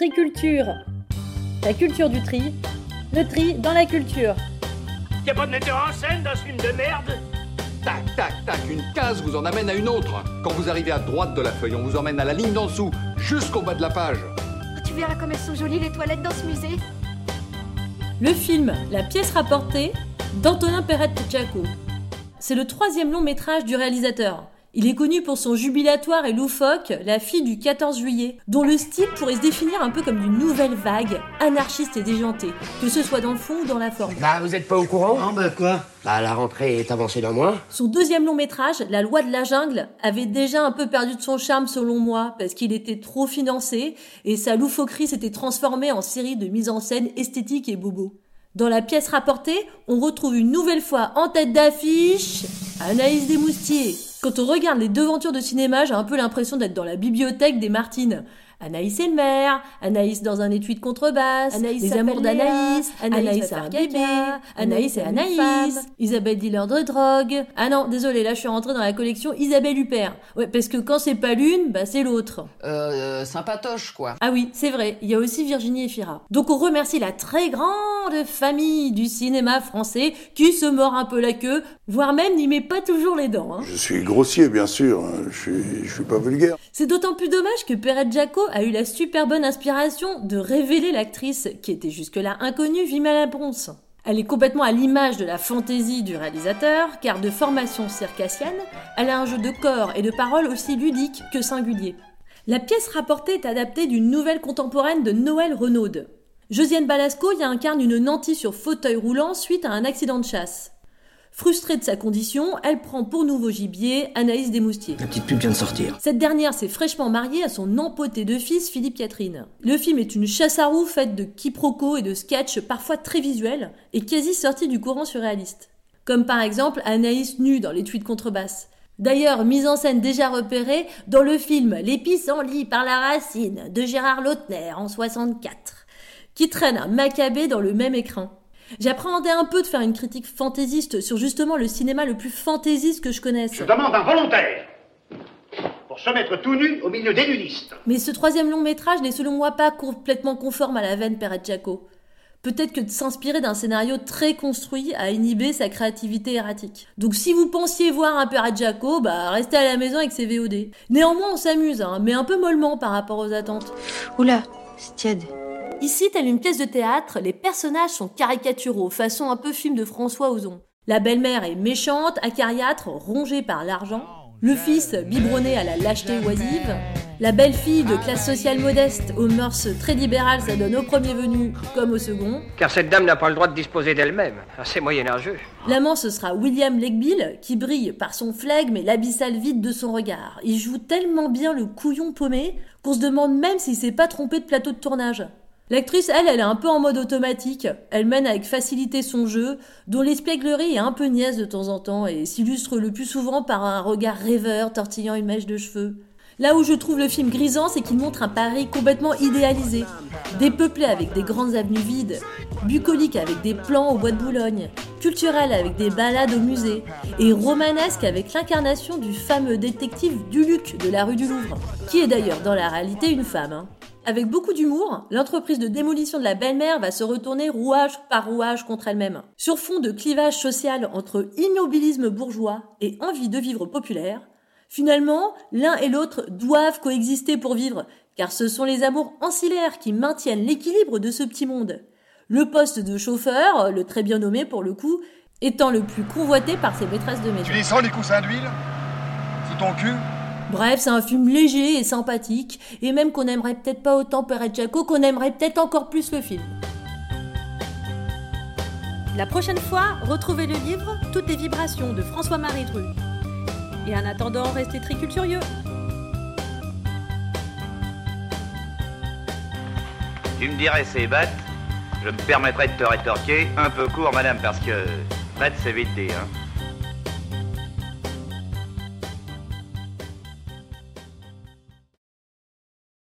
Triculture. La culture du tri. Le tri dans la culture. Y'a pas de metteur en scène dans ce film de merde? Tac, tac, tac, une case vous en amène à une autre. Quand vous arrivez à droite de la feuille, on vous emmène à la ligne d'en dessous, jusqu'au bas de la page. Tu verras comme elles sont jolies les toilettes dans ce musée. Le film La pièce rapportée d'Antonin Perrette Jaco. C'est le troisième long métrage du réalisateur. Il est connu pour son jubilatoire et loufoque La fille du 14 juillet, dont le style pourrait se définir un peu comme une nouvelle vague, anarchiste et déjantée, que ce soit dans le fond ou dans la forme. Bah, vous êtes pas au courant? Ah bah quoi? Bah, la rentrée est avancée d'un mois. Son deuxième long métrage, La loi de la jungle, avait déjà un peu perdu de son charme selon moi, parce qu'il était trop financé, et sa loufoquerie s'était transformée en série de mise en scène esthétique et bobo. Dans la pièce rapportée, on retrouve une nouvelle fois en tête d'affiche Anaïs Desmoustiers. Quand on regarde les devantures de cinéma, j'ai un peu l'impression d'être dans la bibliothèque des Martines. Anaïs et le maire, Anaïs dans un étui de contrebasse, Anaïs les amours d'Anaïs, Anaïs a un bébé, Anaïs et Anaïs. Isabelle dealer de drogue. Ah non, désolé, là je suis rentrée dans la collection Isabelle Huppert. Ouais, parce que quand c'est pas l'une, bah c'est l'autre. Euh, sympatoche, quoi. Ah oui, c'est vrai, il y a aussi Virginie Efira. Donc on remercie la très grande famille du cinéma français qui se mord un peu la queue, voire même n'y met pas toujours les dents. hein. Je suis grossier, bien sûr. hein. Je suis, je suis pas vulgaire. C'est d'autant plus dommage que Perrette Jaco a eu la super bonne inspiration de révéler l'actrice qui était jusque-là inconnue, Vimala Bronce. Elle est complètement à l'image de la fantaisie du réalisateur, car de formation circassienne, elle a un jeu de corps et de paroles aussi ludique que singulier. La pièce rapportée est adaptée d'une nouvelle contemporaine de Noël Renaud. Josiane Balasco y incarne une nantie sur fauteuil roulant suite à un accident de chasse. Frustrée de sa condition, elle prend pour nouveau gibier Anaïs Desmoustiers. La petite pub vient de sortir. Cette dernière s'est fraîchement mariée à son empoté de fils Philippe Catherine. Le film est une chasse à roue faite de quiproquos et de sketchs parfois très visuels et quasi sortis du courant surréaliste. Comme par exemple Anaïs nue dans les tweets de contrebasse. D'ailleurs, mise en scène déjà repérée dans le film Les pissenlits par la racine de Gérard Lautner en 64, qui traîne un macabé dans le même écran. J'appréhendais un peu de faire une critique fantaisiste sur justement le cinéma le plus fantaisiste que je connaisse. Je demande un volontaire pour se mettre tout nu au milieu des nudistes. Mais ce troisième long métrage n'est selon moi pas complètement conforme à la veine Perret Jaco. Peut-être que de s'inspirer d'un scénario très construit a inhibé sa créativité erratique. Donc si vous pensiez voir un Perret Jaco, bah restez à la maison avec ses VOD. Néanmoins on s'amuse, hein, mais un peu mollement par rapport aux attentes. Oula, c'est tiède. Ici, telle une pièce de théâtre, les personnages sont caricaturaux, façon un peu film de François Ozon. La belle-mère est méchante, acariâtre, rongée par l'argent. Le fils, biberonné à la lâcheté oisive. La belle-fille de classe sociale modeste, aux mœurs très libérales, ça donne au premier venu comme au second. Car cette dame n'a pas le droit de disposer d'elle-même. C'est moyenâgeux. L'amant, ce sera William Legbill, qui brille par son flegme et l'abyssal vide de son regard. Il joue tellement bien le couillon paumé qu'on se demande même s'il s'est pas trompé de plateau de tournage. L'actrice, elle, elle est un peu en mode automatique. Elle mène avec facilité son jeu, dont l'espièglerie est un peu niaise de temps en temps et s'illustre le plus souvent par un regard rêveur tortillant une mèche de cheveux. Là où je trouve le film grisant, c'est qu'il montre un Paris complètement idéalisé, dépeuplé avec des grandes avenues vides, bucolique avec des plans au bois de Boulogne, culturel avec des balades au musée, et romanesque avec l'incarnation du fameux détective Duluc de la rue du Louvre, qui est d'ailleurs dans la réalité une femme. hein. Avec beaucoup d'humour, l'entreprise de démolition de la belle-mère va se retourner rouage par rouage contre elle-même. Sur fond de clivage social entre immobilisme bourgeois et envie de vivre populaire, finalement, l'un et l'autre doivent coexister pour vivre, car ce sont les amours ancillaires qui maintiennent l'équilibre de ce petit monde. Le poste de chauffeur, le très bien nommé pour le coup, étant le plus convoité par ses maîtresses de maison. Tu les les coussins d'huile? Sous ton cul? Bref, c'est un film léger et sympathique, et même qu'on aimerait peut-être pas autant Perret Jaco, qu'on aimerait peut-être encore plus le film. La prochaine fois, retrouvez le livre Toutes les vibrations de François-Marie Dru. Et en attendant, restez très culturieux. Tu me dirais c'est bat, je me permettrais de te rétorquer un peu court, madame, parce que bat c'est vite dit, hein.